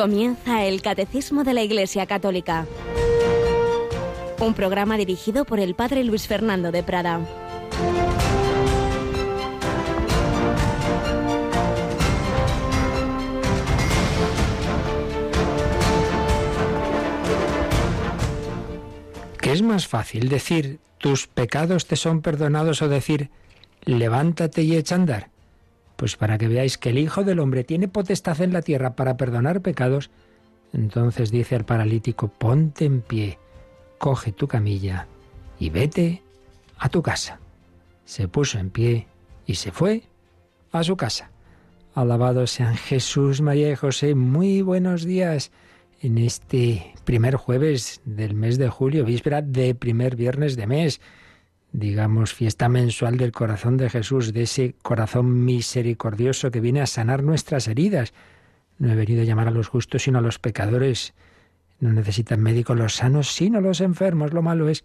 Comienza el Catecismo de la Iglesia Católica. Un programa dirigido por el Padre Luis Fernando de Prada. ¿Qué es más fácil decir tus pecados te son perdonados o decir levántate y echa a andar? Pues para que veáis que el Hijo del Hombre tiene potestad en la tierra para perdonar pecados, entonces dice al paralítico, ponte en pie, coge tu camilla y vete a tu casa. Se puso en pie y se fue a su casa. Alabado sean Jesús, María y José. Muy buenos días en este primer jueves del mes de julio, víspera de primer viernes de mes digamos, fiesta mensual del corazón de Jesús, de ese corazón misericordioso que viene a sanar nuestras heridas. No he venido a llamar a los justos, sino a los pecadores. No necesitan médicos los sanos, sino los enfermos. Lo malo es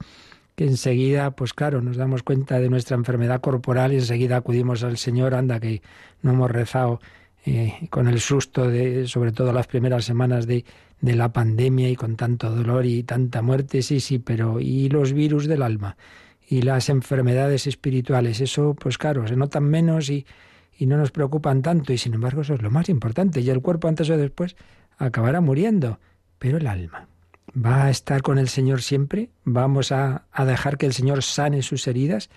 que enseguida, pues claro, nos damos cuenta de nuestra enfermedad corporal y enseguida acudimos al Señor, anda que no hemos rezado eh, con el susto de, sobre todo las primeras semanas de, de la pandemia y con tanto dolor y tanta muerte, sí, sí, pero ¿y los virus del alma? Y las enfermedades espirituales. Eso, pues claro, se notan menos y, y no nos preocupan tanto y sin embargo eso es lo más importante. Y el cuerpo antes o después acabará muriendo, pero el alma va a estar con el Señor siempre. Vamos a, a dejar que el Señor sane sus heridas.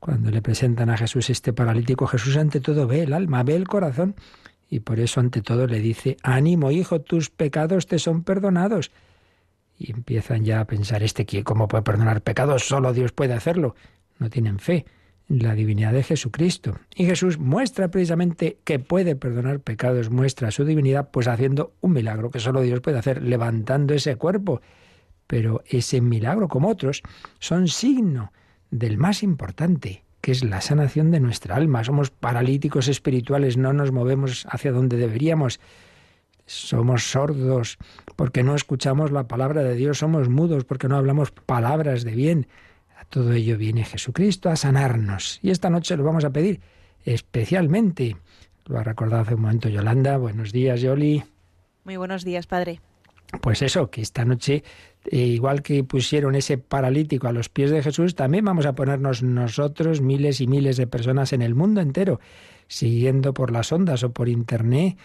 Cuando le presentan a Jesús este paralítico, Jesús ante todo ve el alma, ve el corazón y por eso ante todo le dice, ánimo hijo, tus pecados te son perdonados y empiezan ya a pensar, este cómo puede perdonar pecados, solo Dios puede hacerlo. No tienen fe en la divinidad de Jesucristo. Y Jesús muestra precisamente que puede perdonar pecados, muestra su divinidad pues haciendo un milagro que solo Dios puede hacer, levantando ese cuerpo. Pero ese milagro, como otros, son signo del más importante, que es la sanación de nuestra alma. Somos paralíticos espirituales, no nos movemos hacia donde deberíamos somos sordos porque no escuchamos la palabra de Dios, somos mudos porque no hablamos palabras de bien. A todo ello viene Jesucristo a sanarnos. Y esta noche lo vamos a pedir especialmente. Lo ha recordado hace un momento Yolanda. Buenos días, Yoli. Muy buenos días, Padre. Pues eso, que esta noche, eh, igual que pusieron ese paralítico a los pies de Jesús, también vamos a ponernos nosotros, miles y miles de personas en el mundo entero, siguiendo por las ondas o por internet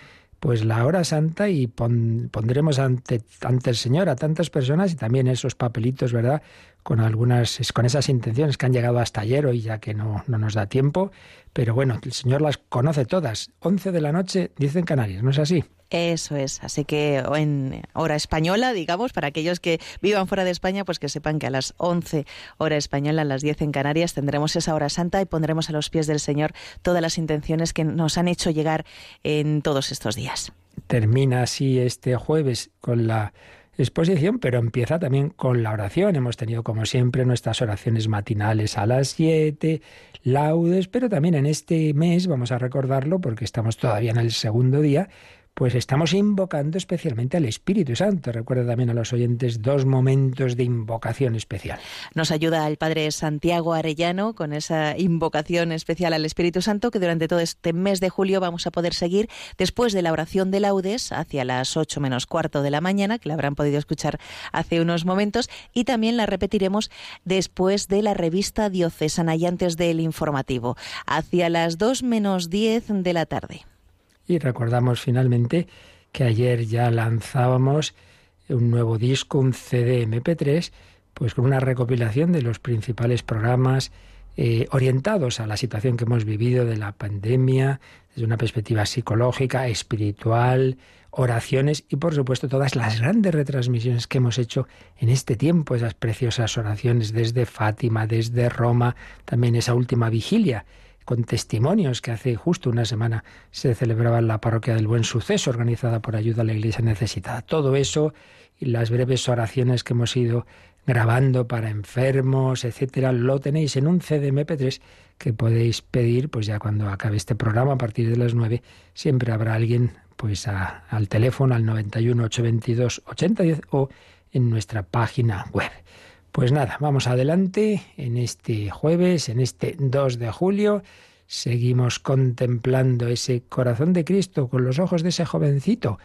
pues la hora santa y pondremos ante, ante el Señor a tantas personas y también esos papelitos, ¿verdad? Con algunas, con esas intenciones que han llegado hasta ayer, hoy ya que no, no nos da tiempo, pero bueno, el Señor las conoce todas. 11 de la noche, dicen Canarias, ¿no es así? Eso es, así que en hora española, digamos, para aquellos que vivan fuera de España, pues que sepan que a las 11 hora española, a las 10 en Canarias, tendremos esa hora santa y pondremos a los pies del Señor todas las intenciones que nos han hecho llegar en todos estos días. Termina así este jueves con la exposición, pero empieza también con la oración. Hemos tenido, como siempre, nuestras oraciones matinales a las 7, laudes, pero también en este mes, vamos a recordarlo porque estamos todavía en el segundo día, pues estamos invocando especialmente al Espíritu Santo. Recuerda también a los oyentes dos momentos de invocación especial. Nos ayuda el Padre Santiago Arellano con esa invocación especial al Espíritu Santo que durante todo este mes de julio vamos a poder seguir después de la oración de laudes hacia las ocho menos cuarto de la mañana, que la habrán podido escuchar hace unos momentos, y también la repetiremos después de la revista diocesana y antes del informativo, hacia las dos menos diez de la tarde. Y recordamos finalmente que ayer ya lanzábamos un nuevo disco, un CD MP3, pues con una recopilación de los principales programas eh, orientados a la situación que hemos vivido de la pandemia, desde una perspectiva psicológica, espiritual, oraciones y por supuesto todas las grandes retransmisiones que hemos hecho en este tiempo, esas preciosas oraciones desde Fátima, desde Roma, también esa última vigilia con testimonios que hace justo una semana se celebraba en la parroquia del Buen Suceso, organizada por Ayuda a la Iglesia Necesitada. Todo eso y las breves oraciones que hemos ido grabando para enfermos, etcétera, lo tenéis en un CDMP3 que podéis pedir, pues ya cuando acabe este programa a partir de las 9, siempre habrá alguien pues al teléfono al 91 822 8010 o en nuestra página web. Pues nada, vamos adelante en este jueves, en este 2 de julio. Seguimos contemplando ese corazón de Cristo con los ojos de ese jovencito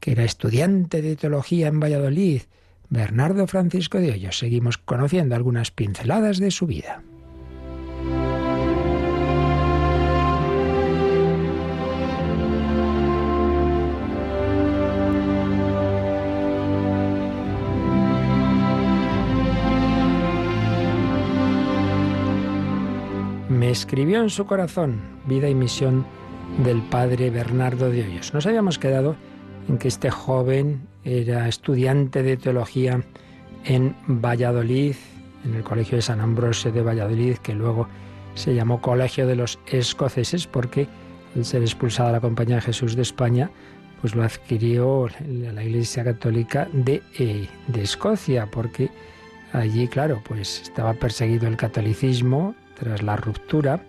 que era estudiante de teología en Valladolid, Bernardo Francisco de Hoyos. Seguimos conociendo algunas pinceladas de su vida. Escribió en su corazón vida y misión del padre Bernardo de Hoyos. Nos habíamos quedado en que este joven era estudiante de teología en Valladolid, en el Colegio de San Ambrosio de Valladolid, que luego se llamó Colegio de los Escoceses, porque al ser expulsada la Compañía de Jesús de España, pues lo adquirió la Iglesia Católica de, eh, de Escocia, porque allí, claro, pues estaba perseguido el catolicismo tras la ruptura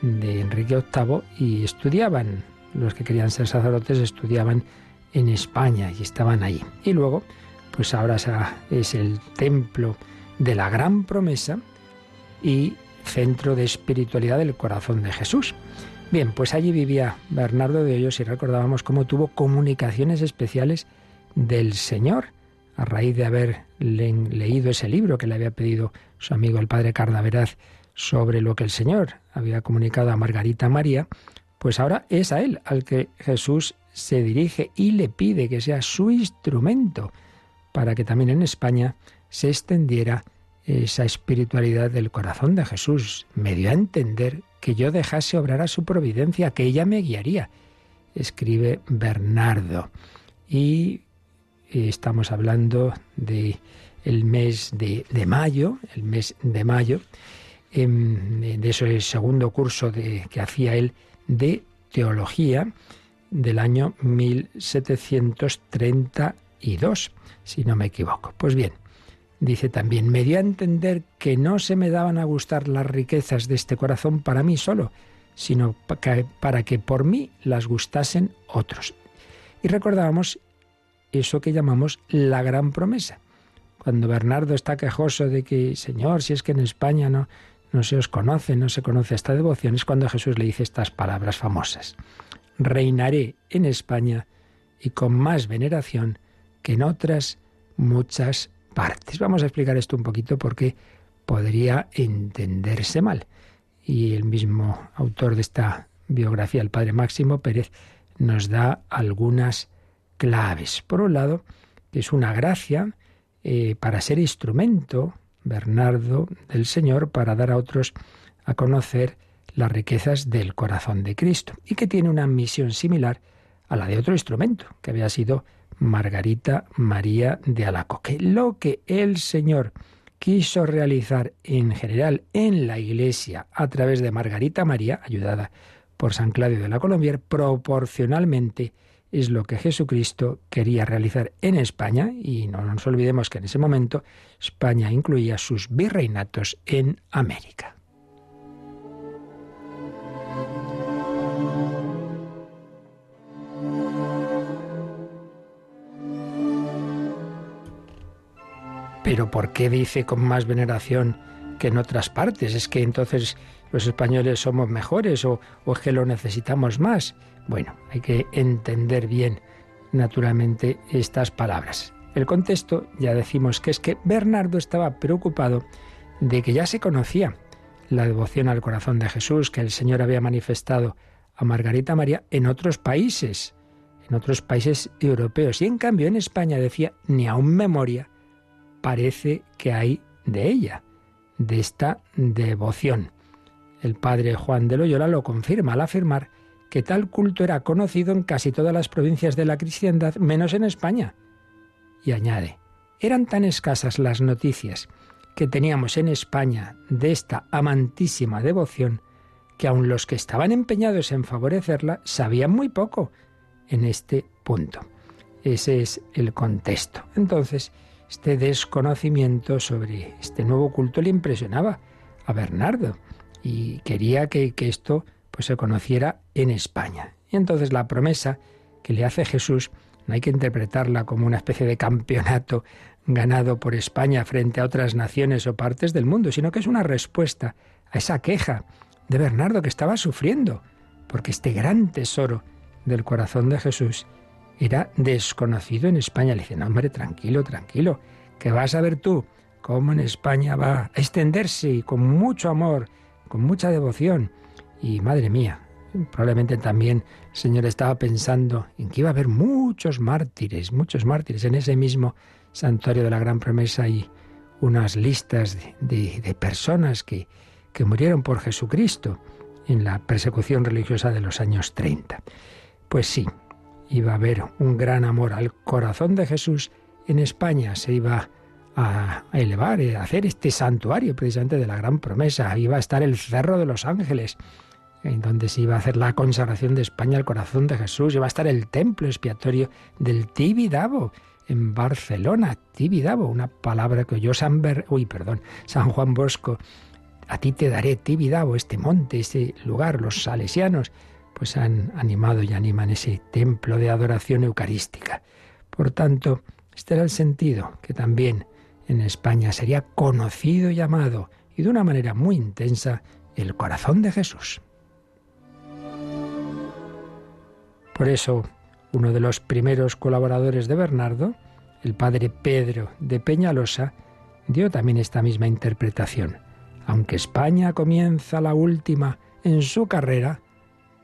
de Enrique VIII y estudiaban, los que querían ser sacerdotes estudiaban en España y estaban ahí. Y luego, pues ahora es el templo de la gran promesa y centro de espiritualidad del corazón de Jesús. Bien, pues allí vivía Bernardo de Hoyos y recordábamos cómo tuvo comunicaciones especiales del Señor a raíz de haber leído ese libro que le había pedido su amigo el padre Cardaveraz sobre lo que el Señor había comunicado a Margarita María, pues ahora es a él al que Jesús se dirige y le pide que sea su instrumento para que también en España se extendiera esa espiritualidad del corazón de Jesús. Me dio a entender que yo dejase obrar a su providencia, que ella me guiaría, escribe Bernardo. Y estamos hablando de el mes de, de mayo, el mes de mayo, de ese segundo curso que hacía él de teología, del año 1732, si no me equivoco. Pues bien, dice también, me dio a entender que no se me daban a gustar las riquezas de este corazón para mí solo, sino para que por mí las gustasen otros. Y recordábamos eso que llamamos la gran promesa. Cuando Bernardo está quejoso de que, Señor, si es que en España no, no se os conoce, no se conoce esta devoción, es cuando Jesús le dice estas palabras famosas reinaré en España y con más veneración que en otras muchas partes. Vamos a explicar esto un poquito porque podría entenderse mal. Y el mismo autor de esta biografía, el padre Máximo Pérez, nos da algunas claves. Por un lado, es una gracia eh, para ser instrumento, Bernardo, del Señor, para dar a otros a conocer las riquezas del corazón de Cristo y que tiene una misión similar a la de otro instrumento, que había sido Margarita María de Alacoque. Lo que el Señor quiso realizar en general en la Iglesia a través de Margarita María, ayudada por San Claudio de la Colombier, proporcionalmente es lo que Jesucristo quería realizar en España, y no nos olvidemos que en ese momento España incluía sus virreinatos en América. Pero ¿por qué dice con más veneración que en otras partes? ¿Es que entonces los españoles somos mejores o, es que lo necesitamos más? Bueno, hay que entender bien, naturalmente, estas palabras. El contexto, ya decimos que es que Bernardo estaba preocupado de que ya se conocía la devoción al corazón de Jesús que el Señor había manifestado a Margarita María en otros países, en otros países europeos. Y en cambio en España decía, ni aún memoria parece que hay de ella, de esta devoción. El padre Juan de Loyola lo confirma al afirmar que tal culto era conocido en casi todas las provincias de la cristiandad, menos en España. Y añade, eran tan escasas las noticias que teníamos en España de esta amantísima devoción que aun los que estaban empeñados en favorecerla sabían muy poco en este punto. Ese es el contexto. Entonces, este desconocimiento sobre este nuevo culto le impresionaba a Bernardo y quería que, esto pues, se conociera en España. Y entonces la promesa que le hace Jesús no hay que interpretarla como una especie de campeonato ganado por España frente a otras naciones o partes del mundo, sino que es una respuesta a esa queja de Bernardo que estaba sufriendo, porque este gran tesoro del corazón de Jesús era desconocido en España. Le dicen, hombre, tranquilo, tranquilo, que vas a ver tú cómo en España va a extenderse con mucho amor, con mucha devoción. Y madre mía, probablemente también el Señor estaba pensando en que iba a haber muchos mártires, muchos mártires en ese mismo santuario de la Gran Promesa y unas listas de, personas que, que murieron por Jesucristo en la persecución religiosa de los años 30. Pues sí, iba a haber un gran amor al corazón de Jesús en España, se iba a elevar, a hacer este santuario precisamente de la gran promesa, iba a estar el Cerro de los Ángeles, en donde se iba a hacer la consagración de España al corazón de Jesús, iba a estar el templo expiatorio del Tibidabo en Barcelona, Tibidabo, una palabra que oyó San, Uy, perdón, San Juan Bosco, a ti te daré Tibidabo, este monte, este lugar, los salesianos, pues han animado y animan ese templo de adoración eucarística. Por tanto, este era el sentido que también en España sería conocido y amado, y de una manera muy intensa, el corazón de Jesús. Por eso, uno de los primeros colaboradores de Bernardo, el padre Pedro de Peñalosa, dio también esta misma interpretación. Aunque España comienza la última en su carrera,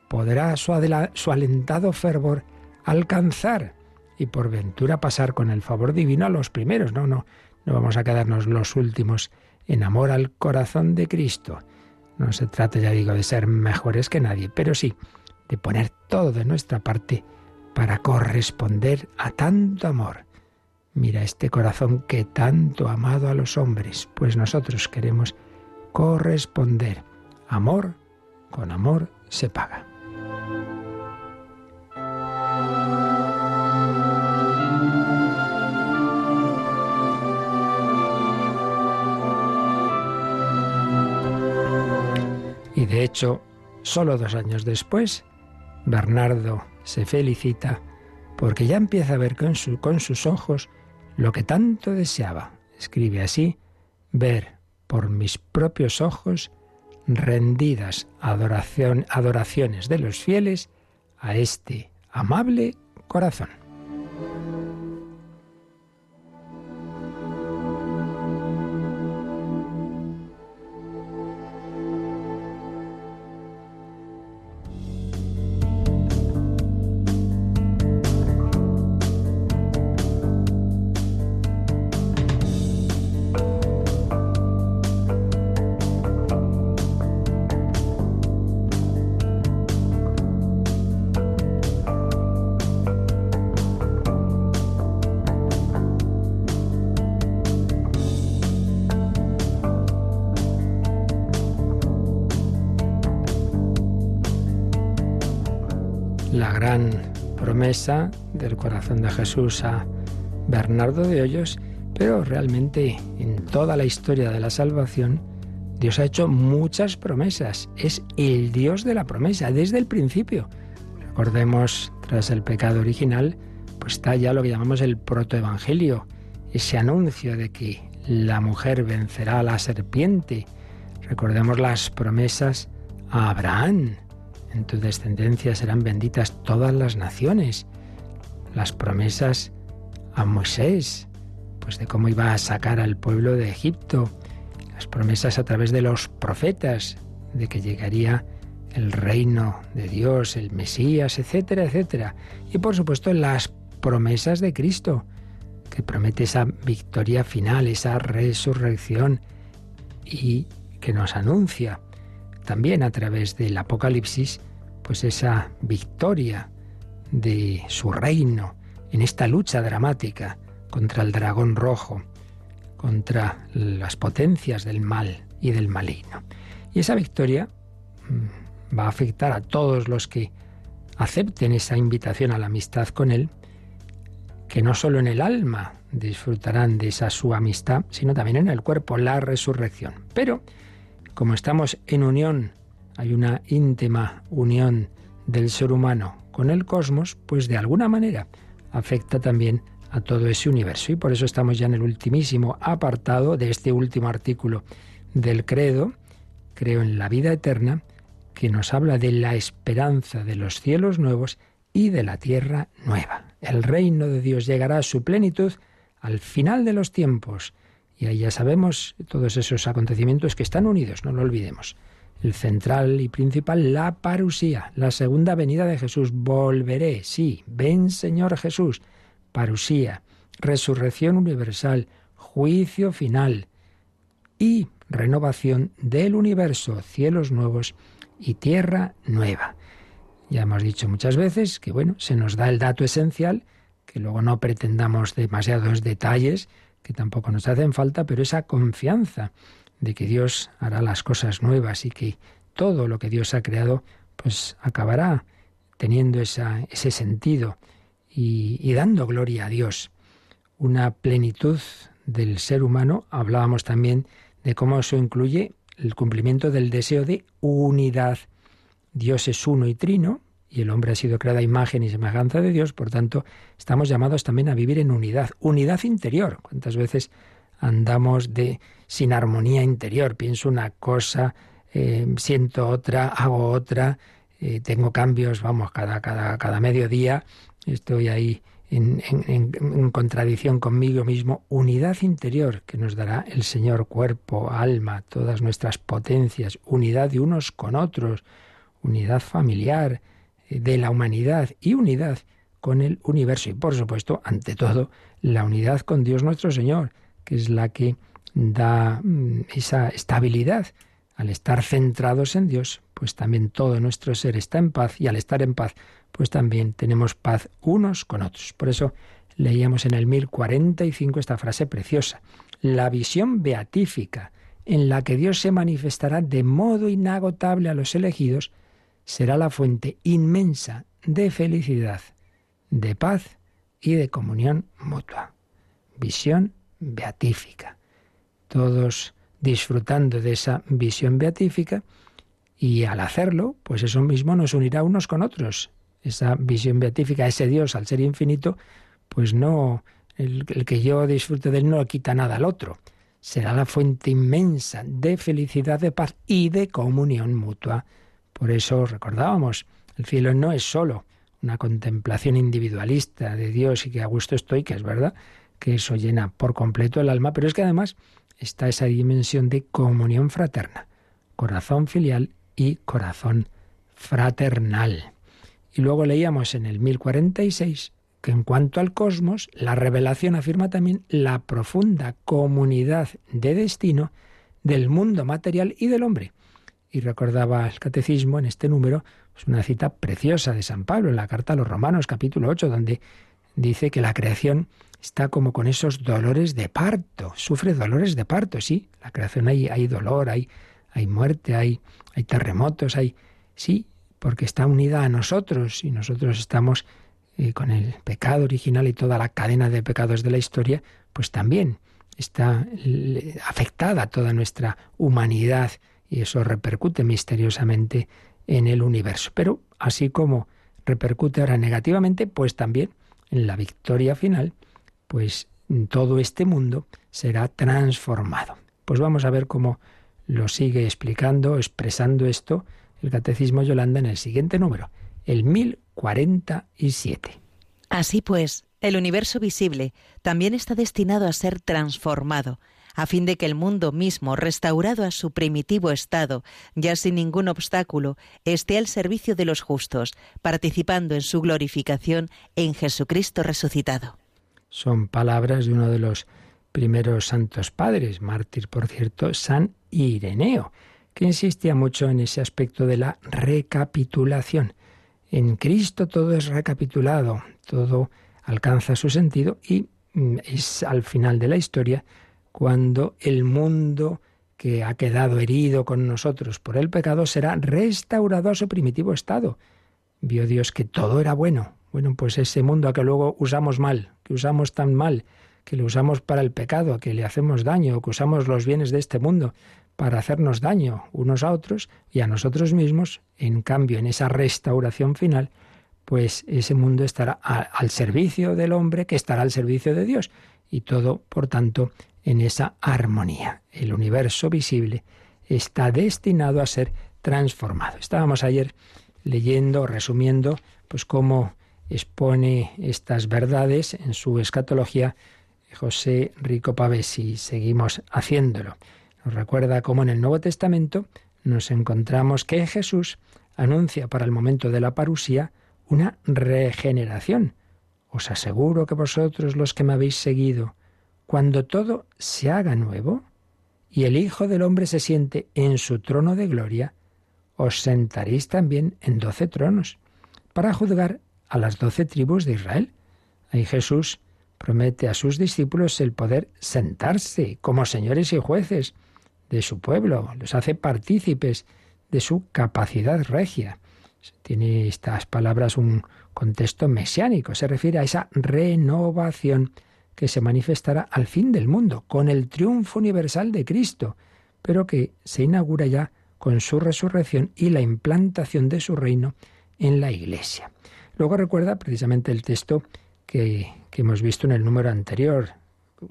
podrá su, su alentado fervor alcanzar y por ventura pasar con el favor divino a los primeros. No, no, no vamos a quedarnos los últimos en amor al corazón de Cristo. No se trata, ya digo, de ser mejores que nadie, pero sí de poner todo de nuestra parte para corresponder a tanto amor. Mira este corazón que tanto ha amado a los hombres, pues nosotros queremos corresponder. Amor con amor se paga. De hecho, solo dos años después, Bernardo se felicita porque ya empieza a ver con, sus ojos lo que tanto deseaba. Escribe así, ver por mis propios ojos rendidas adoración, adoraciones de los fieles a este amable corazón. Del corazón de Jesús a Bernardo de Hoyos, pero realmente en toda la historia de la salvación, Dios ha hecho muchas promesas. Es el Dios de la promesa desde el principio. Recordemos, tras el pecado original, pues está ya lo que llamamos el protoevangelio, ese anuncio de que la mujer vencerá a la serpiente. Recordemos las promesas a Abraham, en tu descendencia serán benditas todas las naciones. Las promesas a Moisés, pues de cómo iba a sacar al pueblo de Egipto. Las promesas a través de los profetas, de que llegaría el reino de Dios, el Mesías, etcétera, etcétera. Y por supuesto las promesas de Cristo, que promete esa victoria final, esa resurrección y que nos anuncia también a través del Apocalipsis, pues esa victoria de su reino en esta lucha dramática contra el dragón rojo, contra las potencias del mal y del maligno. Y esa victoria mm, va a afectar a todos los que acepten esa invitación a la amistad con Él, que no solo en el alma disfrutarán de esa su amistad, sino también en el cuerpo, la resurrección. Pero como estamos en unión, hay una íntima unión del ser humano con el cosmos, pues de alguna manera afecta también a todo ese universo. Y por eso estamos ya en el ultimísimo apartado de este último artículo del credo, creo en la vida eterna, que nos habla de la esperanza de los cielos nuevos y de la tierra nueva. El reino de Dios llegará a su plenitud al final de los tiempos. Y ahí ya sabemos todos esos acontecimientos que están unidos, no lo olvidemos. El central y principal, la parusía, la segunda venida de Jesús. Volveré, sí, ven Señor Jesús. Parusía, resurrección universal, juicio final y renovación del universo, cielos nuevos y tierra nueva. Ya hemos dicho muchas veces que, bueno, se nos da el dato esencial, que luego no pretendamos demasiados detalles, que tampoco nos hacen falta, pero esa confianza de que Dios hará las cosas nuevas y que todo lo que Dios ha creado, pues acabará teniendo esa, ese sentido y, y dando gloria a Dios. Una plenitud del ser humano, hablábamos también de cómo eso incluye el cumplimiento del deseo de unidad. Dios es uno y trino, y el hombre ha sido creada imagen y semejanza de Dios, por tanto, estamos llamados también a vivir en unidad, unidad interior. ¿Cuántas veces andamos de sin armonía interior? Pienso una cosa, eh, siento otra, hago otra, eh, tengo cambios, vamos, cada, cada, cada mediodía estoy ahí en, en, contradicción conmigo mismo, unidad interior que nos dará el Señor, cuerpo, alma, todas nuestras potencias, unidad de unos con otros, unidad familiar, de la humanidad y unidad con el universo y por supuesto, ante todo, la unidad con Dios nuestro Señor, que es la que da mm, esa estabilidad. Al estar centrados en Dios, pues también todo nuestro ser está en paz y al estar en paz, pues también tenemos paz unos con otros. Por eso leíamos en el 1045 esta frase preciosa, la visión beatífica en la que Dios se manifestará de modo inagotable a los elegidos, será la fuente inmensa de felicidad, de paz y de comunión mutua. Visión beatífica. Todos disfrutando de esa visión beatífica y al hacerlo, pues eso mismo nos unirá unos con otros esa visión beatífica, ese Dios al ser infinito, pues no, el, que yo disfrute de él no quita nada al otro. Será la fuente inmensa de felicidad, de paz y de comunión mutua. Por eso recordábamos, el cielo no es solo una contemplación individualista de Dios y que a gusto estoy, que es verdad, que eso llena por completo el alma, pero es que además está esa dimensión de comunión fraterna, corazón filial y corazón fraternal. Y luego leíamos en el 1046 que en cuanto al cosmos, la revelación afirma también la profunda comunidad de destino del mundo material y del hombre. Y recordaba el catecismo en este número pues una cita preciosa de San Pablo en la carta a los Romanos capítulo 8, donde dice que la creación está como con esos dolores de parto, sufre dolores de parto, sí, la creación hay, hay dolor, hay, hay muerte, hay, hay terremotos, hay, sí, porque está unida a nosotros y nosotros estamos eh, con el pecado original y toda la cadena de pecados de la historia, pues también está afectada toda nuestra humanidad y eso repercute misteriosamente en el universo. Pero así como repercute ahora negativamente, pues también en la victoria final, pues todo este mundo será transformado. Pues vamos a ver cómo lo sigue explicando, expresando esto el Catecismo Yolanda en el siguiente número, el 1047. Así pues, el universo visible también está destinado a ser transformado, a fin de que el mundo mismo, restaurado a su primitivo estado, ya sin ningún obstáculo, esté al servicio de los justos, participando en su glorificación en Jesucristo resucitado. Son palabras de uno de los primeros santos padres, mártir, por cierto, San Ireneo que insistía mucho en ese aspecto de la recapitulación. En Cristo todo es recapitulado, todo alcanza su sentido y mm, es al final de la historia cuando el mundo que ha quedado herido con nosotros por el pecado será restaurado a su primitivo estado. Vio Dios que todo era bueno. Bueno, pues ese mundo a que luego usamos mal, que usamos tan mal, que lo usamos para el pecado, que le hacemos daño, que usamos los bienes de este mundo para hacernos daño unos a otros y a nosotros mismos, en cambio, en esa restauración final, pues ese mundo estará al servicio del hombre que estará al servicio de Dios y todo, por tanto, en esa armonía. El universo visible está destinado a ser transformado. Estábamos ayer leyendo, resumiendo, pues cómo expone estas verdades en su escatología José Rico Pavés y seguimos haciéndolo. Nos recuerda cómo en el Nuevo Testamento nos encontramos que Jesús anuncia para el momento de la parusía una regeneración. Os aseguro que vosotros los que me habéis seguido, cuando todo se haga nuevo y el Hijo del Hombre se siente en su trono de gloria, os sentaréis también en doce tronos para juzgar a las doce tribus de Israel. Ahí Jesús promete a sus discípulos el poder sentarse como señores y jueces de su pueblo, los hace partícipes de su capacidad regia. Tiene estas palabras un contexto mesiánico, se refiere a esa renovación que se manifestará al fin del mundo, con el triunfo universal de Cristo, pero que se inaugura ya con su resurrección y la implantación de su reino en la Iglesia. Luego recuerda precisamente el texto que, que hemos visto en el número anterior,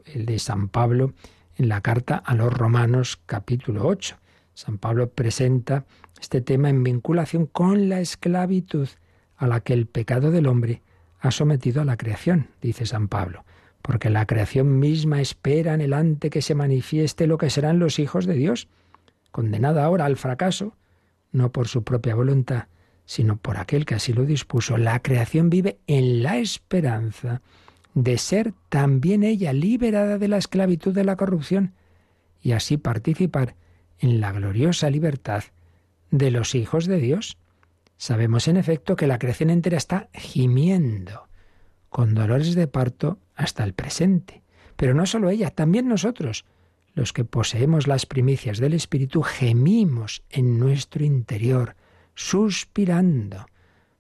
el de San Pablo en la carta a los Romanos capítulo 8. San Pablo presenta este tema en vinculación con la esclavitud a la que el pecado del hombre ha sometido a la creación, dice San Pablo, porque la creación misma espera anhelante que se manifieste lo que serán los hijos de Dios, condenada ahora al fracaso, no por su propia voluntad, sino por aquel que así lo dispuso. La creación vive en la esperanza de ser también ella liberada de la esclavitud de la corrupción y así participar en la gloriosa libertad de los hijos de Dios. Sabemos en efecto que la creación entera está gimiendo, con dolores de parto hasta el presente. Pero no solo ella, también nosotros, los que poseemos las primicias del Espíritu, gemimos en nuestro interior, suspirando,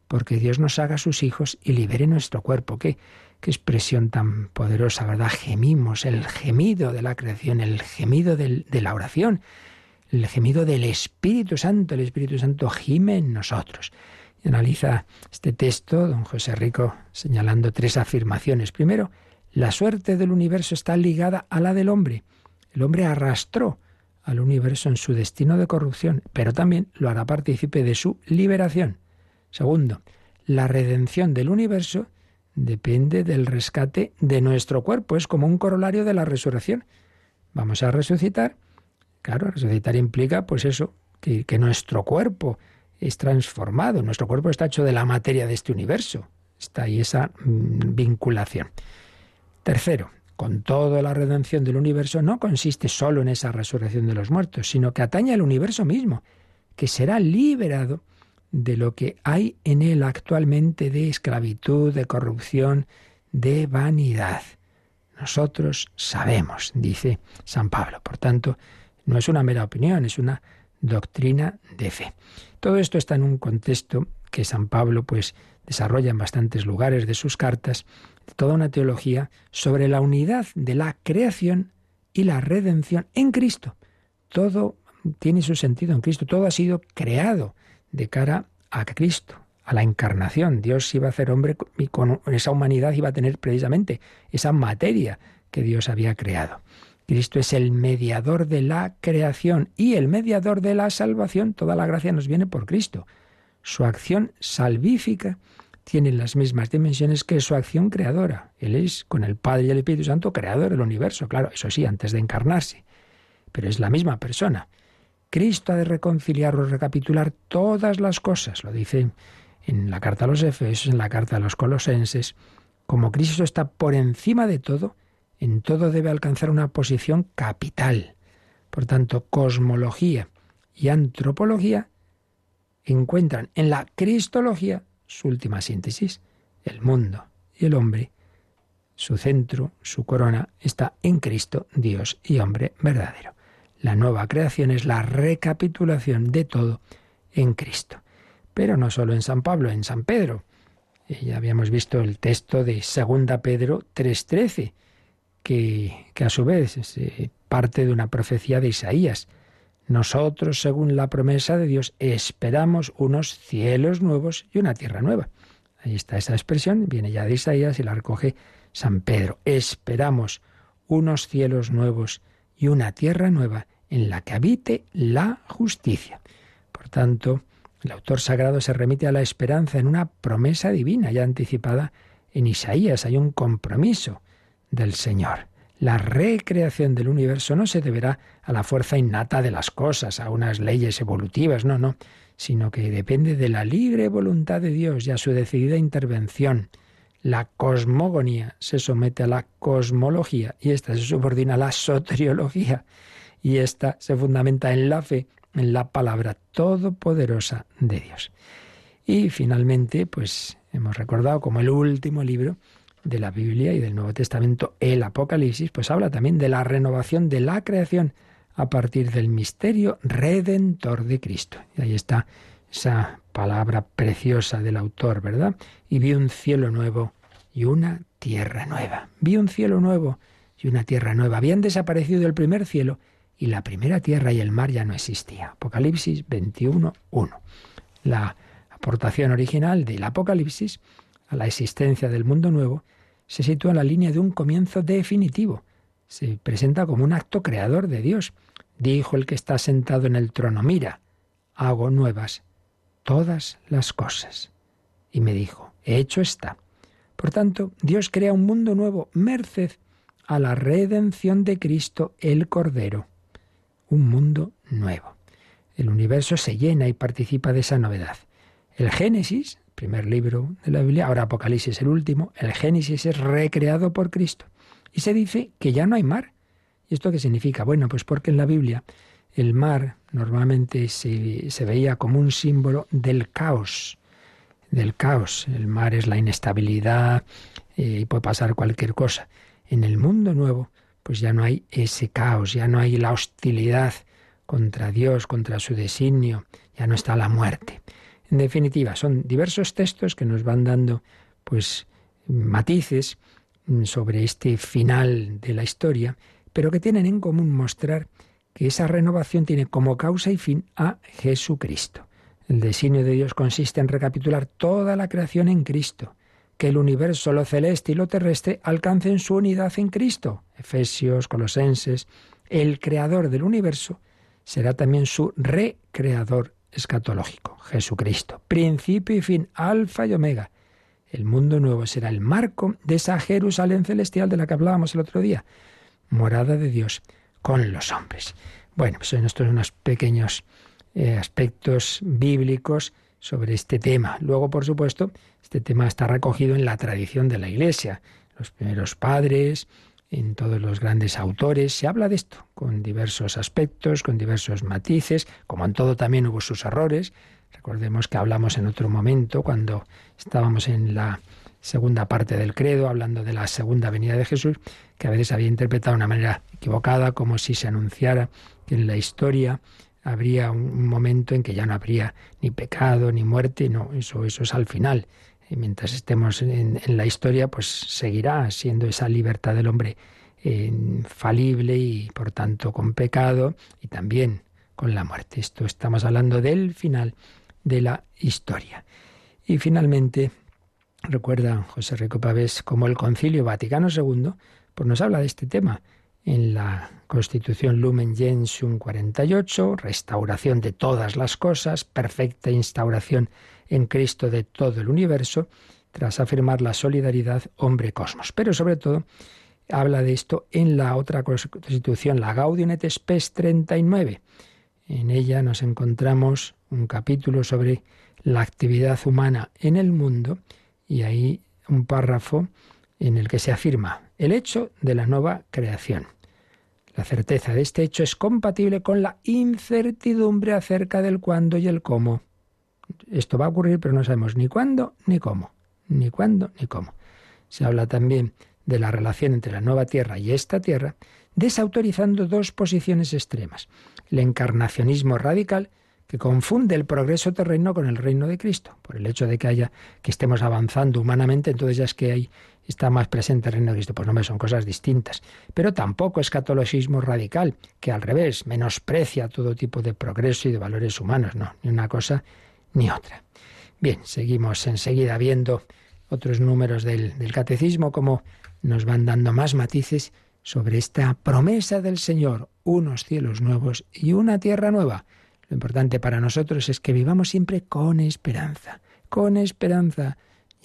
porque Dios nos haga sus hijos y libere nuestro cuerpo. ¿Qué, qué expresión tan poderosa, ¿verdad? Gemimos, el gemido de la creación, el gemido de la oración el gemido del Espíritu Santo. El Espíritu Santo gime en nosotros. Y analiza este texto, don José Rico, señalando tres afirmaciones. Primero, la suerte del universo está ligada a la del hombre. El hombre arrastró al universo en su destino de corrupción, pero también lo hará partícipe de su liberación. Segundo, la redención del universo depende del rescate de nuestro cuerpo, es como un corolario de la resurrección. Vamos a resucitar Claro, resucitar implica, pues eso, que, nuestro cuerpo es transformado, nuestro cuerpo está hecho de la materia de este universo. Está ahí esa mm, vinculación. Tercero, con toda la redención del universo no consiste solo en esa resurrección de los muertos, sino que atañe al universo mismo, que será liberado de lo que hay en él actualmente de esclavitud, de corrupción, de vanidad. Nosotros sabemos, dice San Pablo. Por tanto, no es una mera opinión, es una doctrina de fe. Todo esto está en un contexto que San Pablo pues desarrolla en bastantes lugares de sus cartas, toda una teología sobre la unidad de la creación y la redención en Cristo. Todo tiene su sentido en Cristo, todo ha sido creado de cara a Cristo, a la encarnación. Dios iba a ser hombre y con esa humanidad iba a tener precisamente esa materia que Dios había creado. Cristo es el mediador de la creación y el mediador de la salvación. Toda la gracia nos viene por Cristo. Su acción salvífica tiene las mismas dimensiones que su acción creadora. Él es, con el Padre y el Espíritu Santo, creador del universo, claro, eso sí, antes de encarnarse. Pero es la misma persona. Cristo ha de reconciliar o recapitular todas las cosas, lo dice en la carta a los Efesios, en la carta a los Colosenses. Como Cristo está por encima de todo, en todo debe alcanzar una posición capital. Por tanto, cosmología y antropología encuentran en la cristología su última síntesis. El mundo y el hombre, su centro, su corona, está en Cristo, Dios y hombre verdadero. La nueva creación es la recapitulación de todo en Cristo. Pero no solo en San Pablo, en San Pedro. Ya habíamos visto el texto de 2 Pedro 3.13 que, a su vez es eh, parte de una profecía de Isaías. Nosotros, según la promesa de Dios, esperamos unos cielos nuevos y una tierra nueva. Ahí está esa expresión, viene ya de Isaías y la recoge San Pedro. Esperamos unos cielos nuevos y una tierra nueva en la que habite la justicia. Por tanto, El autor sagrado se remite a la esperanza en una promesa divina ya anticipada en Isaías. Hay un compromiso del Señor. La recreación del universo no se deberá a la fuerza innata de las cosas, a unas leyes evolutivas, no, no, sino que depende de la libre voluntad de Dios y a su decidida intervención. La cosmogonía se somete a la cosmología y esta se subordina a la soteriología y esta se fundamenta en la fe, en la palabra todopoderosa de Dios. Y finalmente, pues hemos recordado como el último libro de la Biblia y del Nuevo Testamento, el Apocalipsis, pues habla también de la renovación de la creación a partir del misterio redentor de Cristo. Y ahí está esa palabra preciosa del autor, ¿verdad? Y vi un cielo nuevo y una tierra nueva. Vi un cielo nuevo y una tierra nueva. Habían desaparecido el primer cielo y la primera tierra y el mar ya no existía. Apocalipsis 21, 1. La aportación original del Apocalipsis a la existencia del mundo nuevo se sitúa en la línea de un comienzo definitivo. Se presenta como un acto creador de Dios. Dijo el que está sentado en el trono, mira, hago nuevas todas las cosas. Y me dijo, hecho está. Por tanto, Dios crea un mundo nuevo, merced a la redención de Cristo el Cordero. Un mundo nuevo. El universo se llena y participa de esa novedad. El Génesis primer libro de la Biblia, ahora Apocalipsis el último, el Génesis es recreado por Cristo. Y se dice que ya no hay mar. ¿Y esto qué significa? Bueno, pues porque en la Biblia el mar normalmente se, se veía como un símbolo del caos, del caos. El mar es la inestabilidad eh, y puede pasar cualquier cosa. En el mundo nuevo, pues ya no hay ese caos, ya no hay la hostilidad contra Dios, contra su designio, ya no está la muerte. En definitiva, son diversos textos que nos van dando pues matices sobre este final de la historia, pero que tienen en común mostrar que esa renovación tiene como causa y fin a Jesucristo. El designio de Dios consiste en recapitular toda la creación en Cristo, que el universo, lo celeste y lo terrestre alcancen su unidad en Cristo. Efesios, Colosenses, el creador del universo será también su recreador escatológico, Jesucristo, principio y fin, alfa y omega. El mundo nuevo será el marco de esa Jerusalén celestial de la que hablábamos el otro día, morada de Dios con los hombres. Bueno, pues estos son unos pequeños eh, aspectos bíblicos sobre este tema. Luego, por supuesto, este tema está recogido en la tradición de la Iglesia. Los primeros padres, en todos los grandes autores se habla de esto, con diversos aspectos, con diversos matices, como en todo también hubo sus errores. Recordemos que hablamos en otro momento, cuando estábamos en la segunda parte del credo, hablando de la segunda venida de Jesús, que a veces había interpretado de una manera equivocada, como si se anunciara que en la historia habría un momento en que ya no habría ni pecado ni muerte, no, eso, eso es al final. Y mientras estemos en, la historia, pues seguirá siendo esa libertad del hombre falible y por tanto con pecado y también con la muerte. Esto estamos hablando del final de la historia. Y finalmente, recuerda José Rico Pavés como el Concilio Vaticano II pues nos habla de este tema en la Constitución Lumen Gentium 48, restauración de todas las cosas, perfecta instauración en Cristo de todo el universo, tras afirmar la solidaridad hombre-cosmos. Pero sobre todo habla de esto en la otra constitución, la Gaudium et Spes 39. En ella nos encontramos un capítulo sobre la actividad humana en el mundo y ahí un párrafo en el que se afirma el hecho de la nueva creación. La certeza de este hecho es compatible con la incertidumbre acerca del cuándo y el cómo esto va a ocurrir, pero no sabemos ni cuándo ni cómo. Ni cuándo ni cómo. Se habla también de la relación entre la nueva tierra y esta tierra, desautorizando dos posiciones extremas. El encarnacionismo radical, que confunde el progreso terreno con el reino de Cristo. Por el hecho de que haya, que estemos avanzando humanamente, entonces ya es que hay, está más presente el reino de Cristo. Pues no son cosas distintas. Pero tampoco escatologismo radical, que al revés, menosprecia todo tipo de progreso y de valores humanos. No, ni una cosa ni otra. Bien, seguimos enseguida viendo otros números del, catecismo, como nos van dando más matices sobre esta promesa del Señor, unos cielos nuevos y una tierra nueva. Lo importante para nosotros es que vivamos siempre con esperanza, con esperanza,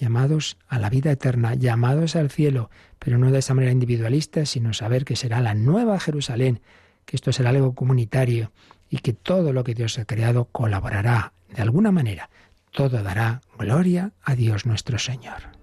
llamados a la vida eterna, llamados al cielo, pero no de esa manera individualista, sino saber que será la nueva Jerusalén, que esto será algo comunitario y que todo lo que Dios ha creado colaborará de alguna manera. Todo dará gloria a Dios nuestro Señor.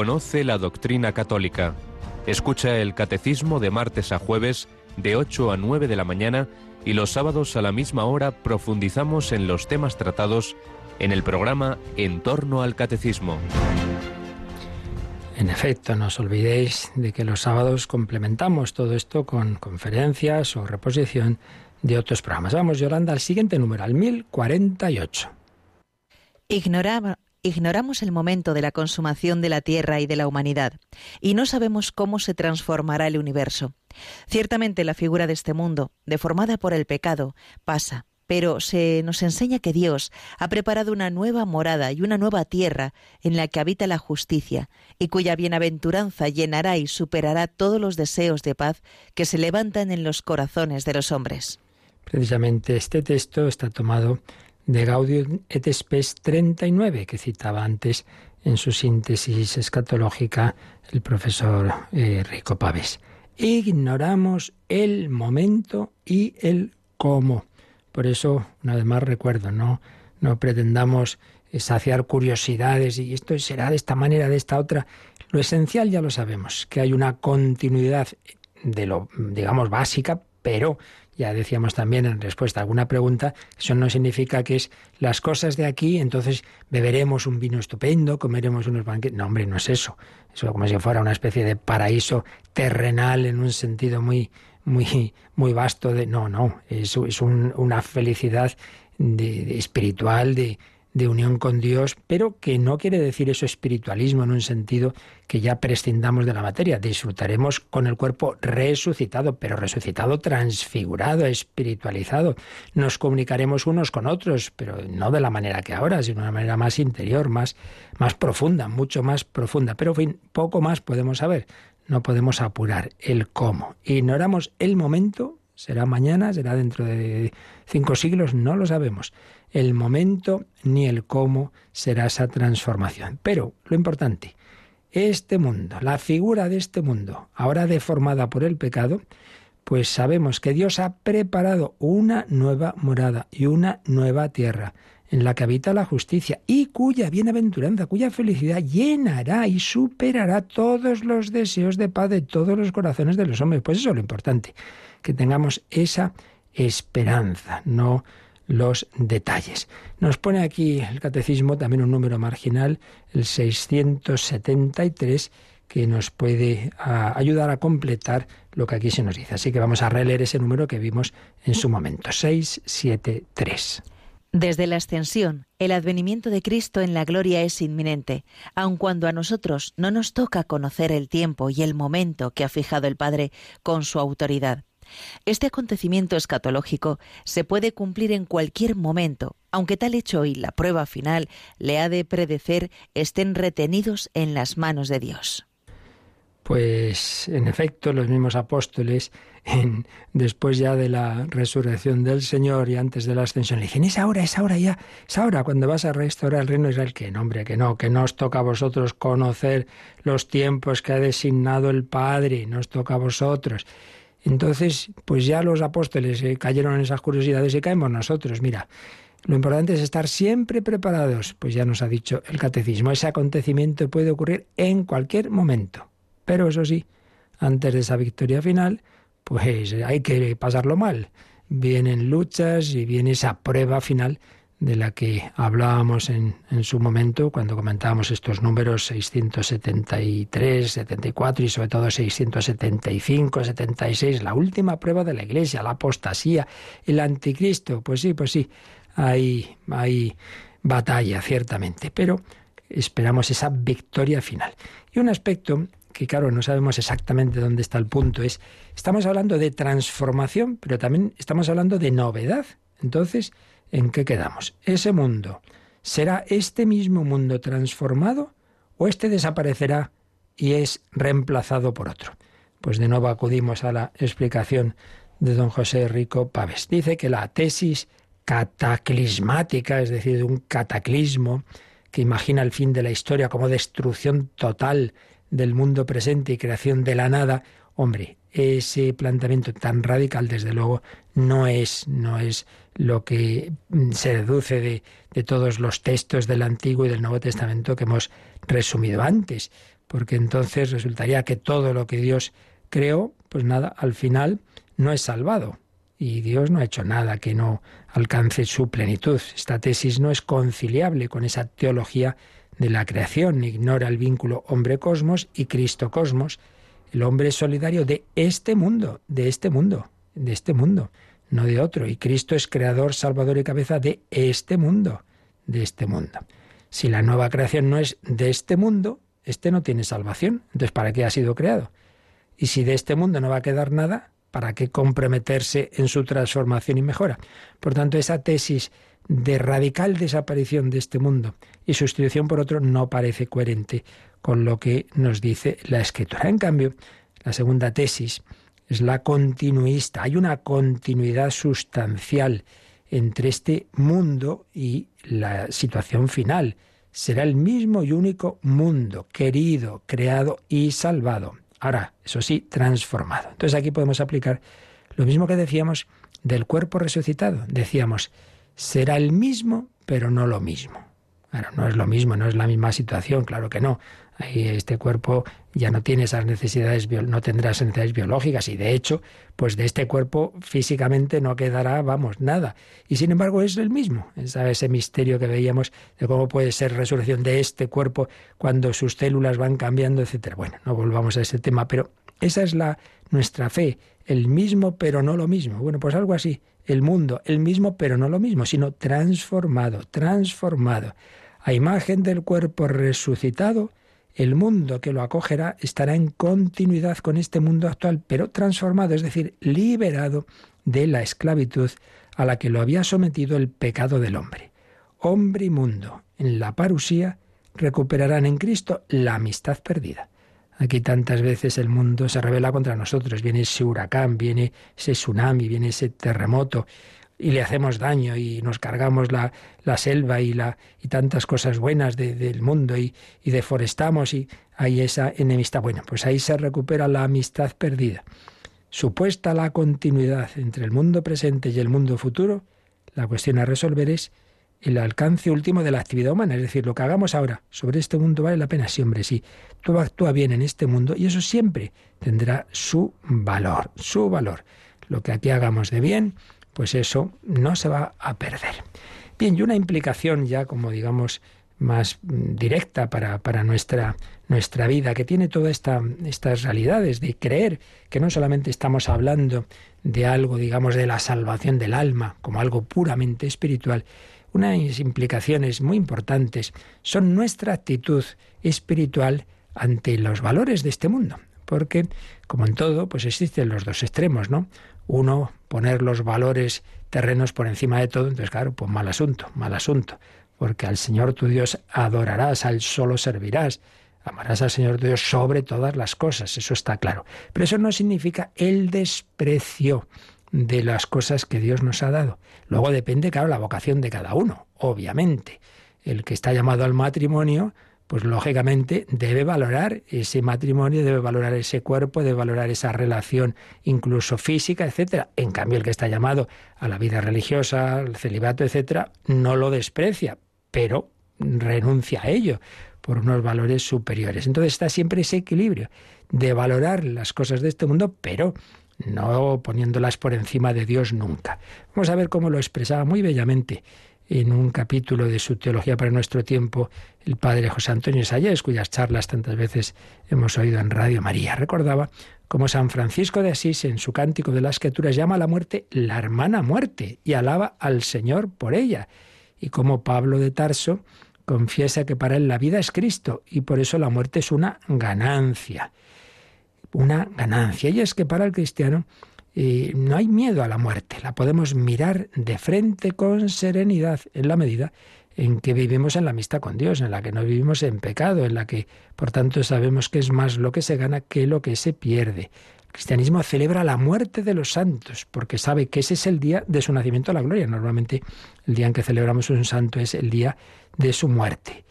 Conoce la doctrina católica. Escucha el catecismo de martes a jueves de 8 a 9 de la mañana y los sábados a la misma hora profundizamos en los temas tratados en el programa En torno al catecismo. En efecto, no os olvidéis de que los sábados complementamos todo esto con conferencias o reposición de otros programas. Vamos, Yolanda, al siguiente número, al 1048. Ignoraba, ignoramos el momento de la consumación de la Tierra y de la humanidad, y no sabemos cómo se transformará el universo. Ciertamente la figura de este mundo, deformada por el pecado, pasa, pero se nos enseña que Dios ha preparado una nueva morada y una nueva tierra en la que habita la justicia, y cuya bienaventuranza llenará y superará todos los deseos de paz que se levantan en los corazones de los hombres. Precisamente este texto está tomado de Gaudium et Spes 39, que citaba antes en su síntesis escatológica el profesor eh, Rico Paves. Ignoramos el momento y el cómo. Por eso, una vez más recuerdo, no, no pretendamos saciar curiosidades y esto será de esta manera, de esta otra. Lo esencial ya lo sabemos, que hay una continuidad de lo, digamos, básica, pero ya decíamos también en respuesta a alguna pregunta, eso no significa que es las cosas de aquí, entonces beberemos un vino estupendo, comeremos unos banquetes. No, hombre, no es eso. Eso como si fuera una especie de paraíso terrenal en un sentido muy, muy, muy vasto de. No, no. Es, es una felicidad de, espiritual, de, de unión con Dios, pero que no quiere decir eso espiritualismo en un sentido que ya prescindamos de la materia. Disfrutaremos con el cuerpo resucitado, pero resucitado transfigurado, espiritualizado. Nos comunicaremos unos con otros, pero no de la manera que ahora, sino de una manera más interior, más, más profunda, mucho más profunda. Pero, en fin, poco más podemos saber. No podemos apurar el cómo. Ignoramos el momento, será mañana, será dentro de cinco siglos, no lo sabemos el momento ni el cómo será esa transformación. Pero lo importante, este mundo, la figura de este mundo, ahora deformada por el pecado, pues sabemos que Dios ha preparado una nueva morada y una nueva tierra en la que habita la justicia y cuya bienaventuranza, cuya felicidad llenará y superará todos los deseos de paz de todos los corazones de los hombres. Pues eso es lo importante, que tengamos esa esperanza, no los detalles. Nos pone aquí el catecismo también un número marginal, el 673, que nos puede ayudar a completar lo que aquí se nos dice. Así que vamos a releer ese número que vimos en su momento, 673. Desde la ascensión, el advenimiento de Cristo en la gloria es inminente, aun cuando a nosotros no nos toca conocer el tiempo y el momento que ha fijado el Padre con su autoridad. Este acontecimiento escatológico se puede cumplir en cualquier momento, aunque tal hecho y la prueba final le ha de predecer estén retenidos en las manos de Dios. Pues en efecto, los mismos apóstoles, después ya de la resurrección del Señor y antes de la ascensión, le dicen, es ahora, es ahora ya, es ahora, cuando vas a restaurar el reino de Israel, que no, hombre, que no, que no os toca a vosotros conocer los tiempos que ha designado el Padre, nos toca a vosotros. Entonces, pues ya los apóstoles eh, cayeron en esas curiosidades y caemos nosotros. Mira, lo importante es estar siempre preparados, pues ya nos ha dicho el catecismo. Ese acontecimiento puede ocurrir en cualquier momento. Pero eso sí, antes de esa victoria final, pues hay que pasarlo mal. Vienen luchas y viene esa prueba final de la que hablábamos en, en, su momento cuando comentábamos estos números 673, 74 y sobre todo 675, 76, la última prueba de la Iglesia, la apostasía, el anticristo. Pues sí, pues sí, hay, hay batalla, ciertamente, pero esperamos esa victoria final. Y un aspecto que claro, no sabemos exactamente dónde está el punto, es, estamos hablando de transformación, pero también estamos hablando de novedad. Entonces, ¿en qué quedamos? ¿Ese mundo será este mismo mundo transformado o este desaparecerá y es reemplazado por otro? Pues de nuevo acudimos a la explicación de don José Rico Paves. Dice que la tesis cataclismática, es decir, de un cataclismo que imagina el fin de la historia como destrucción total del mundo presente y creación de la nada, hombre, ese planteamiento tan radical, desde luego, no es, no es lo que mm, se deduce de, de todos los textos del Antiguo y del Nuevo Testamento que hemos resumido antes, porque entonces resultaría que todo lo que Dios creó, pues nada, al final no es salvado. Y Dios no ha hecho nada que no alcance su plenitud. Esta tesis no es conciliable con esa teología de la creación, ignora el vínculo hombre-cosmos y Cristo-cosmos, el hombre es solidario de este mundo, de este mundo, de este mundo. No de otro. Y Cristo es creador, salvador y cabeza de este mundo, de este mundo. Si la nueva creación no es de este mundo, este no tiene salvación. Entonces, ¿para qué ha sido creado? Y si de este mundo no va a quedar nada, ¿para qué comprometerse en su transformación y mejora? Por tanto, esa tesis de radical desaparición de este mundo y sustitución por otro no parece coherente con lo que nos dice la escritura. En cambio, la segunda tesis es la continuista. Hay una continuidad sustancial entre este mundo y la situación final. Será el mismo y único mundo, querido, creado y salvado. Ahora, eso sí, transformado. Entonces aquí podemos aplicar lo mismo que decíamos del cuerpo resucitado. Decíamos, será el mismo, pero no lo mismo. Claro, no es lo mismo, no es la misma situación, claro que no. Este cuerpo ya no tiene esas necesidades, no tendrá esas necesidades biológicas y de hecho, pues de este cuerpo físicamente no quedará, vamos, nada. Y sin embargo es el mismo. Ese misterio que veíamos de cómo puede ser resurrección de este cuerpo cuando sus células van cambiando, etcétera. Bueno, no volvamos a ese tema, pero esa es la nuestra fe, el mismo pero no lo mismo. Bueno, pues algo así, el mundo, el mismo pero no lo mismo, sino transformado, transformado a imagen del cuerpo resucitado, el mundo que lo acogerá estará en continuidad con este mundo actual, pero transformado, es decir, liberado de la esclavitud a la que lo había sometido el pecado del hombre. Hombre y mundo, en la parusía, recuperarán en Cristo la amistad perdida. Aquí tantas veces el mundo se revela contra nosotros. Viene ese huracán, viene ese tsunami, viene ese terremoto y le hacemos daño y nos cargamos la, la selva y, la, y tantas cosas buenas del mundo y, y deforestamos y hay esa enemistad. Bueno, pues ahí se recupera la amistad perdida. Supuesta la continuidad entre el mundo presente y el mundo futuro, la cuestión a resolver es el alcance último de la actividad humana, es decir, lo que hagamos ahora sobre este mundo vale la pena, sí, hombre, sí. Todo actúa bien en este mundo y eso siempre tendrá su valor, su valor. Lo que aquí hagamos de bien, pues eso no se va a perder. Bien, y una implicación ya como digamos más directa para, para nuestra, nuestra vida, que tiene todas esta, estas realidades de creer que no solamente estamos hablando de algo, digamos, de la salvación del alma, como algo puramente espiritual, unas implicaciones muy importantes son nuestra actitud espiritual ante los valores de este mundo. Porque, como en todo, pues existen los dos extremos, ¿no? Uno, poner los valores terrenos por encima de todo, entonces claro, pues mal asunto, mal asunto, porque al Señor tu Dios adorarás, al solo servirás, amarás al Señor tu Dios sobre todas las cosas, eso está claro. Pero eso no significa el desprecio de las cosas que Dios nos ha dado. Luego depende, claro, la vocación de cada uno, obviamente. El que está llamado al matrimonio, pues lógicamente debe valorar ese matrimonio, debe valorar ese cuerpo, debe valorar esa relación incluso física, etcétera. En cambio, el que está llamado a la vida religiosa, al celibato, etcétera, no lo desprecia, pero renuncia a ello por unos valores superiores. Entonces está siempre ese equilibrio de valorar las cosas de este mundo, pero no poniéndolas por encima de Dios nunca. Vamos a ver cómo lo expresaba muy bellamente en un capítulo de su Teología para nuestro tiempo el padre José Antonio Sayés, cuyas charlas tantas veces hemos oído en Radio María. Recordaba cómo San Francisco de Asís en su Cántico de las Escrituras llama a la muerte la hermana muerte y alaba al Señor por ella. Y como Pablo de Tarso confiesa que para él la vida es Cristo y por eso la muerte es una ganancia. Una ganancia. Y es que para el cristiano no hay miedo a la muerte, la podemos mirar de frente con serenidad en la medida en que vivimos en la amistad con Dios, en la que no vivimos en pecado, en la que por tanto sabemos que es más lo que se gana que lo que se pierde. El cristianismo celebra la muerte de los santos porque sabe que ese es el día de su nacimiento a la gloria. Normalmente el día en que celebramos un santo es el día de su muerte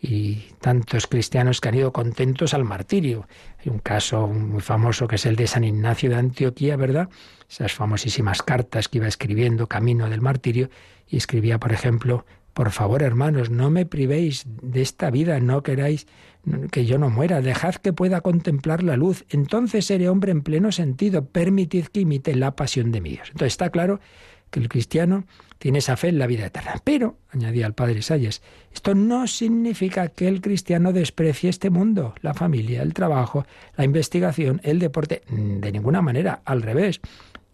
y tantos cristianos que han ido contentos al martirio. Hay un caso muy famoso que es el de San Ignacio de Antioquía, ¿verdad? Esas famosísimas cartas que iba escribiendo camino del martirio y escribía, por ejemplo, por favor, hermanos, no me privéis de esta vida, no queráis que yo no muera, dejad que pueda contemplar la luz, entonces seré hombre en pleno sentido, permitid que imite la pasión de mi Dios. Entonces está claro que el cristiano tiene esa fe en la vida eterna. Pero, añadía el padre Salles, esto no significa que el cristiano desprecie este mundo, la familia, el trabajo, la investigación, el deporte, de ninguna manera, al revés.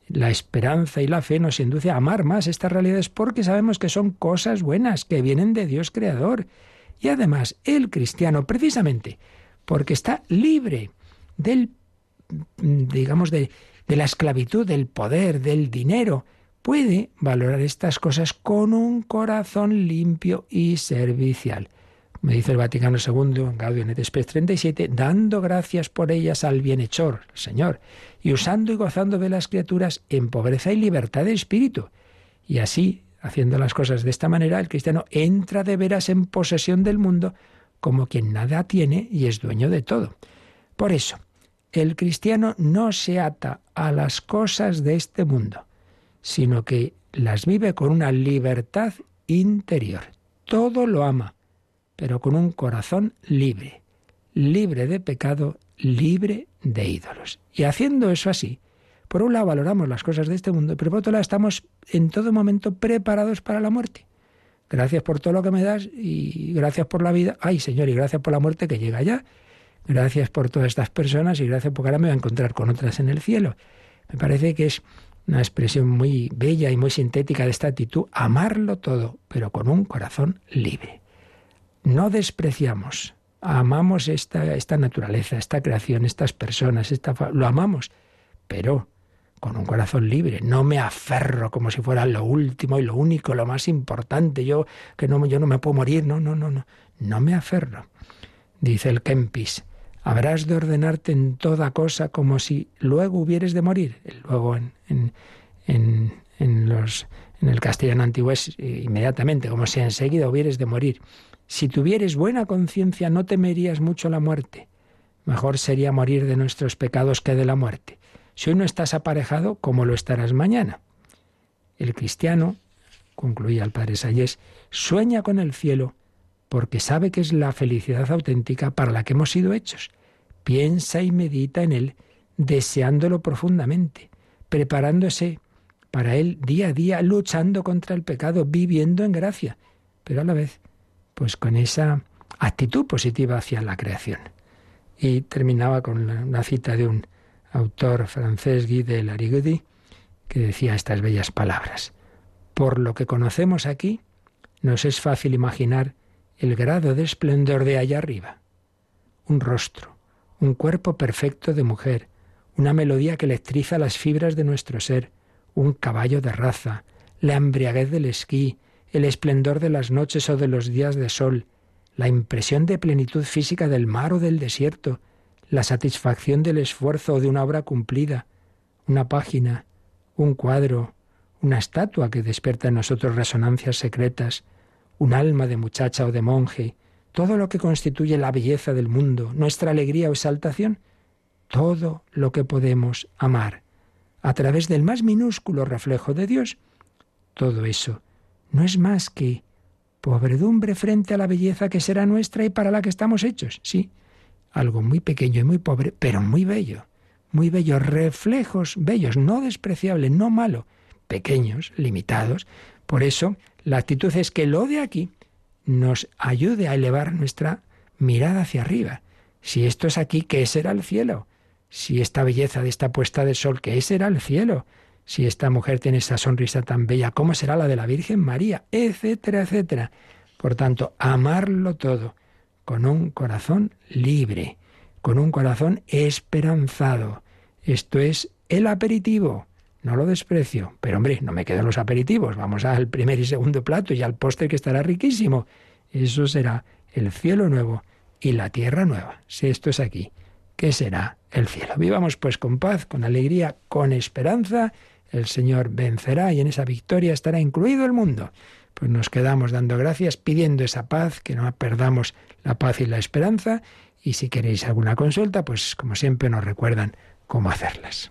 La esperanza y la fe nos induce a amar más estas realidades porque sabemos que son cosas buenas, que vienen de Dios Creador. Y además, el cristiano, precisamente, porque está libre del, digamos, de, de la esclavitud, del poder, del dinero, puede valorar estas cosas con un corazón limpio y servicial. Me dice el Vaticano II Gaudium et Spes 37, dando gracias por ellas al bienhechor, Señor, y usando y gozando de las criaturas en pobreza y libertad de espíritu. Y así, haciendo las cosas de esta manera, el cristiano entra de veras en posesión del mundo como quien nada tiene y es dueño de todo. Por eso, el cristiano no se ata a las cosas de este mundo, sino que las vive con una libertad interior. Todo lo ama, pero con un corazón libre, libre de pecado, libre de ídolos. Y haciendo eso así, por un lado valoramos las cosas de este mundo, pero por otro lado estamos en todo momento preparados para la muerte. Gracias por todo lo que me das y gracias por la vida. Ay, Señor, y gracias por la muerte que llega ya. Gracias por todas estas personas y gracias porque ahora me voy a encontrar con otras en el cielo. Me parece que es una expresión muy bella y muy sintética de esta actitud, amarlo todo, pero con un corazón libre. No despreciamos, amamos esta, esta naturaleza, esta creación, estas personas, esta, lo amamos, pero con un corazón libre. No me aferro como si fuera lo último y lo único, lo más importante. Yo que no, yo no me puedo morir. No, no, no, no. No me aferro. Dice el Kempis. Habrás de ordenarte en toda cosa como si luego hubieres de morir. Luego en, en, en, en los, en el castellano antiguo es inmediatamente, como si enseguida hubieres de morir. Si tuvieres buena conciencia no temerías mucho la muerte. Mejor sería morir de nuestros pecados que de la muerte. Si hoy no estás aparejado, ¿cómo lo estarás mañana? El cristiano, concluía el padre Sayés, sueña con el cielo porque sabe que es la felicidad auténtica para la que hemos sido hechos. Piensa y medita en él, deseándolo profundamente, preparándose para él día a día, luchando contra el pecado, viviendo en gracia, pero a la vez, pues con esa actitud positiva hacia la creación. Y terminaba con una cita de un autor francés Guy de Larigaudy, que decía estas bellas palabras. Por lo que conocemos aquí, nos es fácil imaginar el grado de esplendor de allá arriba. Un rostro, un cuerpo perfecto de mujer, una melodía que electriza las fibras de nuestro ser, un caballo de raza, la embriaguez del esquí, el esplendor de las noches o de los días de sol, la impresión de plenitud física del mar o del desierto, la satisfacción del esfuerzo o de una obra cumplida, una página, un cuadro, una estatua que despierta en nosotros resonancias secretas, un alma de muchacha o de monje, todo lo que constituye la belleza del mundo, nuestra alegría o exaltación, todo lo que podemos amar. A través del más minúsculo reflejo de Dios, todo eso no es más que pobredumbre frente a la belleza que será nuestra y para la que estamos hechos, sí, algo muy pequeño y muy pobre, pero muy bello, muy bello, reflejos bellos, no despreciable, no malo, pequeños, limitados. Por eso, la actitud es que lo de aquí nos ayude a elevar nuestra mirada hacia arriba. Si esto es aquí, ¿qué será el cielo? Si esta belleza de esta puesta de sol, ¿qué será el cielo? Si esta mujer tiene esa sonrisa tan bella, ¿cómo será la de la Virgen María? Etcétera, etcétera. Por tanto, amarlo todo con un corazón libre, con un corazón esperanzado. Esto es el aperitivo. No lo desprecio, pero hombre, no me quedo los aperitivos. Vamos al primer y segundo plato y al postre que estará riquísimo. Eso será el cielo nuevo y la tierra nueva. Si esto es aquí, ¿qué será el cielo? Vivamos pues con paz, con alegría, con esperanza. El Señor vencerá y en esa victoria estará incluido el mundo pues nos quedamos dando gracias, pidiendo esa paz, que no perdamos la paz y la esperanza. Y si queréis alguna consulta, pues como siempre nos recuerdan cómo hacerlas.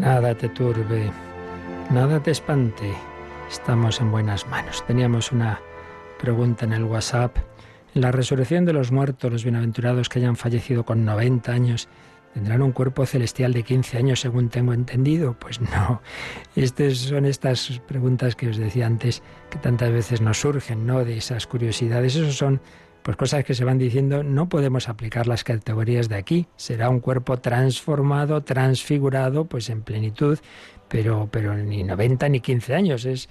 Nada te turbe, nada te espante. Estamos en buenas manos. Teníamos una pregunta en el WhatsApp. En la resurrección de los muertos, los bienaventurados que hayan fallecido con 90 años, ¿tendrán un cuerpo celestial de 15 años según tengo entendido? Pues no. Estas son estas preguntas que os decía antes que tantas veces nos surgen, ¿no? De esas curiosidades. Esos son pues cosas que se van diciendo, no podemos aplicar las categorías de aquí. Será un cuerpo transformado, transfigurado, pues en plenitud, pero, pero ni 90 ni 15 años. Es,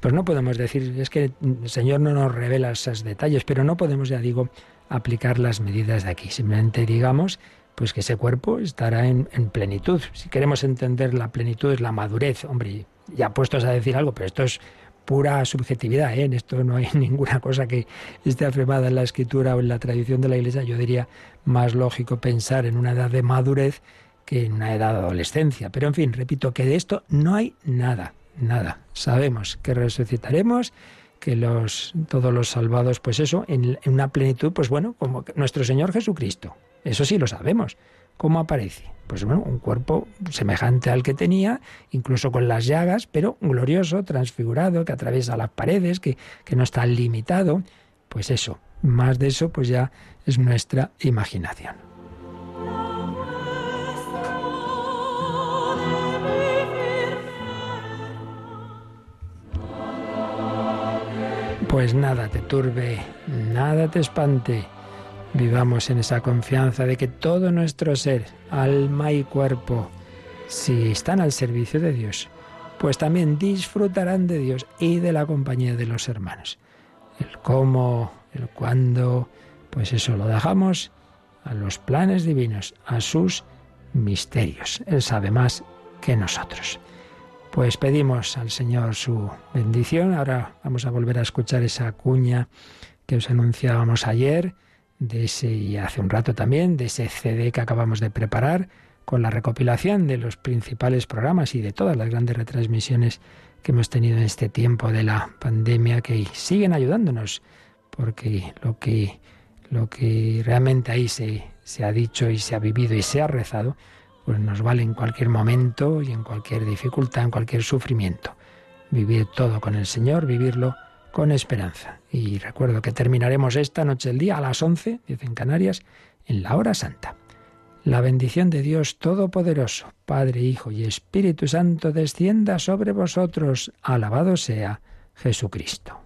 pues no podemos decir, es que el Señor no nos revela esos detalles, pero no podemos, ya digo, aplicar las medidas de aquí. Simplemente digamos pues que ese cuerpo estará en, en, plenitud. Si queremos entender la plenitud es la madurez, hombre, ya puestos a decir algo, pero esto es pura subjetividad. ¿eh? En esto no hay ninguna cosa que esté afirmada en la escritura o en la tradición de la Iglesia. Yo diría más lógico pensar en una edad de madurez que en una edad de adolescencia. Pero en fin, repito que de esto no hay nada, nada. Sabemos que resucitaremos, que los, todos los salvados, pues eso, en, en una plenitud, pues bueno, como nuestro Señor Jesucristo. Eso sí lo sabemos. ¿Cómo aparece? Pues bueno, un cuerpo semejante al que tenía, incluso con las llagas, pero glorioso, transfigurado, que atraviesa las paredes, que, que no está limitado. Pues eso, más de eso, pues ya es nuestra imaginación. Pues nada te turbe, nada te espante Vivamos en esa confianza de que todo nuestro ser, alma y cuerpo, si están al servicio de Dios, pues también disfrutarán de Dios y de la compañía de los hermanos. El cómo, el cuándo, pues eso lo dejamos a los planes divinos, a sus misterios. Él sabe más que nosotros. Pues pedimos al Señor su bendición. Ahora vamos a volver a escuchar esa cuña que os anunciábamos ayer, de ese y hace un rato también, de ese CD que acabamos de preparar con la recopilación de los principales programas y de todas las grandes retransmisiones que hemos tenido en este tiempo de la pandemia que siguen ayudándonos, porque lo que, lo que realmente ahí se, se ha dicho y se ha vivido y se ha rezado, pues nos vale en cualquier momento y en cualquier dificultad, en cualquier sufrimiento. Vivir todo con el Señor, vivirlo con esperanza. Y recuerdo que terminaremos esta noche el día a las 11, 10 en Canarias, en la hora santa. La bendición de Dios Todopoderoso, Padre, Hijo y Espíritu Santo, descienda sobre vosotros. Alabado sea Jesucristo.